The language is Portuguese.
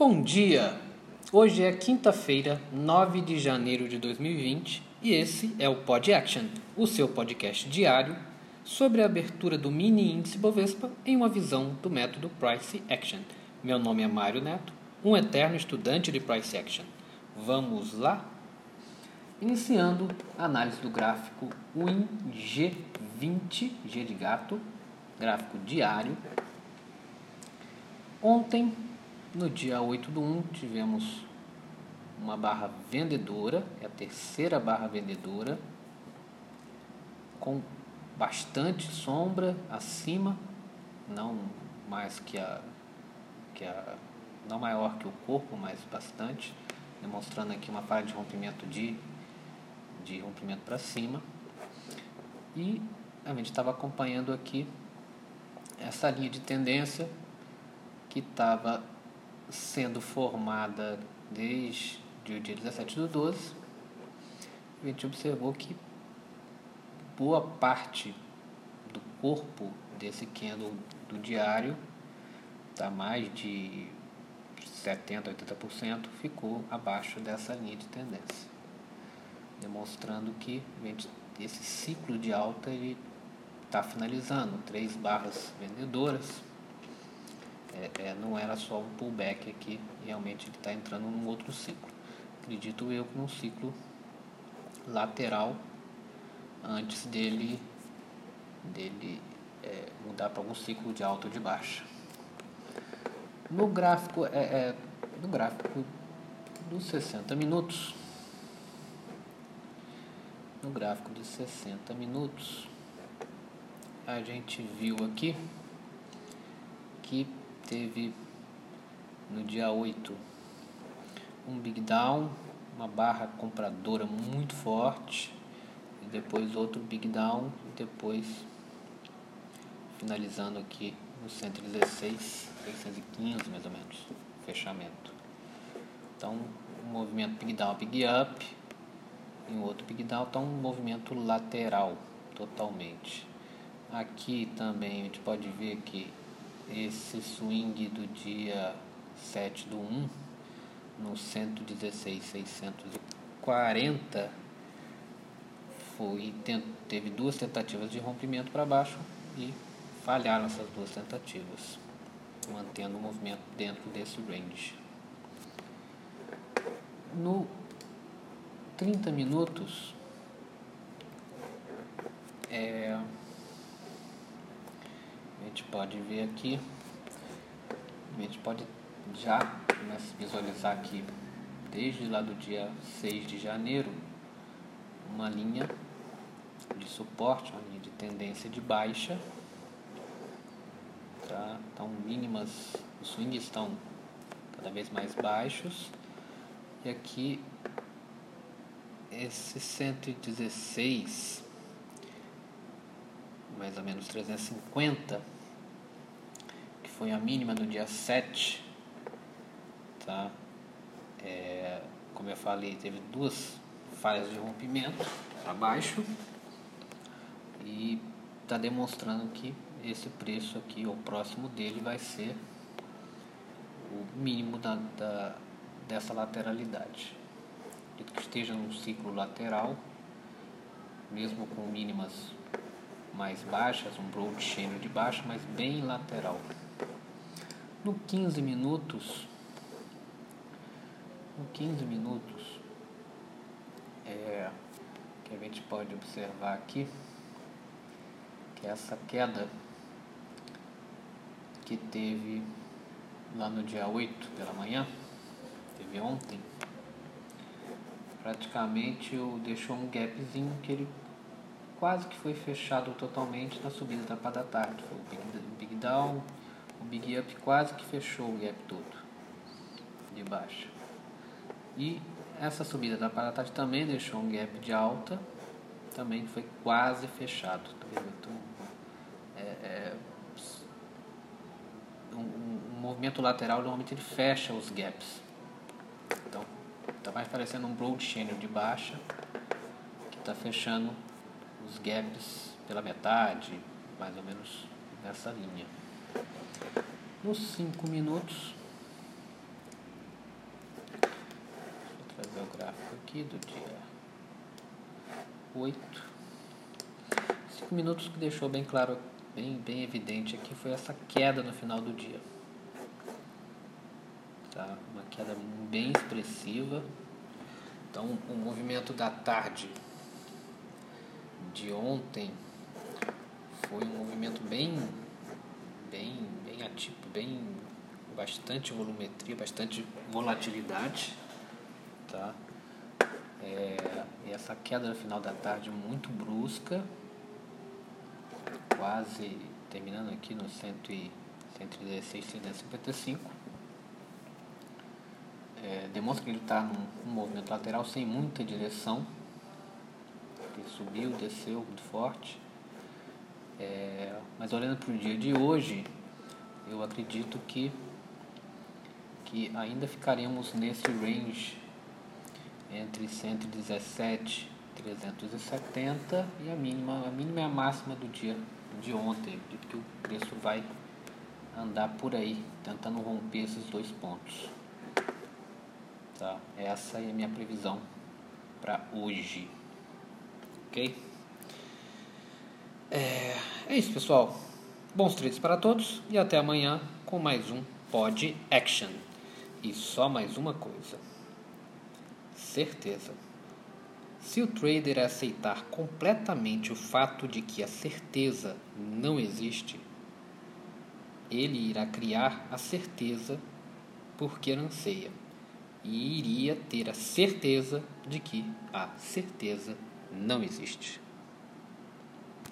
Bom dia! Hoje é quinta-feira, 9 de janeiro de 2020 e esse é o Pod Action, o seu podcast diário sobre a abertura do mini índice Bovespa em uma visão do método Price Action. Meu nome é Mário Neto, um eterno estudante de Price Action. Vamos lá? Iniciando a análise do gráfico WIN G20, G de gato, gráfico diário. Ontem, no dia 8 do 1, tivemos uma barra vendedora, é a terceira barra vendedora, com bastante sombra acima, não mais que a, que a não maior que o corpo, mas bastante, demonstrando aqui uma falha de rompimento de, de rompimento para cima. E a gente estava acompanhando aqui essa linha de tendência que estava sendo formada desde o dia 17 do 12. A gente observou que boa parte do corpo desse candle do diário, tá mais de 70, 80% ficou abaixo dessa linha de tendência, demonstrando que esse ciclo de alta ele está finalizando, três barras vendedoras, é, é, não era só um pullback aqui, realmente ele está entrando num outro ciclo. Acredito eu que num ciclo lateral antes dele, dele é, mudar para algum ciclo de alta ou de baixa. No gráfico, é, é, no gráfico dos 60 minutos, no gráfico de 60 minutos, a gente viu aqui que teve no dia 8 um big down, uma barra compradora muito forte, e depois outro big down, e depois finalizando aqui no 116, 615 mais ou menos, fechamento. Então, um movimento big down, big up, e um outro big down, então um movimento lateral totalmente. Aqui também a gente pode ver que esse swing do dia 7 do 1 no 116,640 foi, teve duas tentativas de rompimento para baixo e falharam essas duas tentativas, mantendo o movimento dentro desse range. No 30 minutos, é, gente pode ver aqui, a gente pode já visualizar aqui desde lá do dia 6 de janeiro uma linha de suporte, uma linha de tendência de baixa tá? Então mínimas, os swings estão cada vez mais baixos. E aqui esse 116 mais ou menos 350 que foi a mínima no dia 7 tá é, como eu falei teve duas falhas de rompimento abaixo e está demonstrando que esse preço aqui, o próximo dele, vai ser o mínimo da, da, dessa lateralidade. Que esteja num ciclo lateral, mesmo com mínimas mais baixas, um broad channel de baixo, mas bem lateral. No 15 minutos, no 15 minutos, é, que a gente pode observar aqui, que essa queda que teve lá no dia 8 pela manhã, teve ontem, praticamente deixou um gapzinho que ele quase que foi fechado totalmente na subida da da tarde. Foi o big, big down, o big up quase que fechou o gap todo de baixa. E essa subida da tarde também deixou um gap de alta, também foi quase fechado. Tá então, é, é, um, um, movimento lateral normalmente ele fecha os gaps. Então, está mais parecendo um broad channel de baixa que está fechando os gaps pela metade, mais ou menos nessa linha. Nos 5 minutos, gráfico aqui do dia 8. Cinco minutos que deixou bem claro, bem, bem evidente aqui foi essa queda no final do dia. Tá? Uma queda bem expressiva. Então o movimento da tarde de ontem foi um movimento bem bem bem atípico, bem bastante volumetria, bastante volatilidade, tá? É, e essa queda no final da tarde muito brusca, quase terminando aqui no 116, 155. É, demonstra que ele está num, num movimento lateral sem muita direção. Ele subiu, desceu muito forte. É, mas olhando para o dia de hoje, eu acredito que, que ainda ficaremos nesse range entre 117 e 370 e a mínima, a mínima é a máxima do dia de ontem, de que o preço vai andar por aí, tentando romper esses dois pontos. Tá? Essa é a minha previsão para hoje. Ok? É, é isso, pessoal. Bons trades para todos e até amanhã com mais um Pod Action. E só mais uma coisa certeza. Se o trader aceitar completamente o fato de que a certeza não existe, ele irá criar a certeza porque anseia e iria ter a certeza de que a certeza não existe.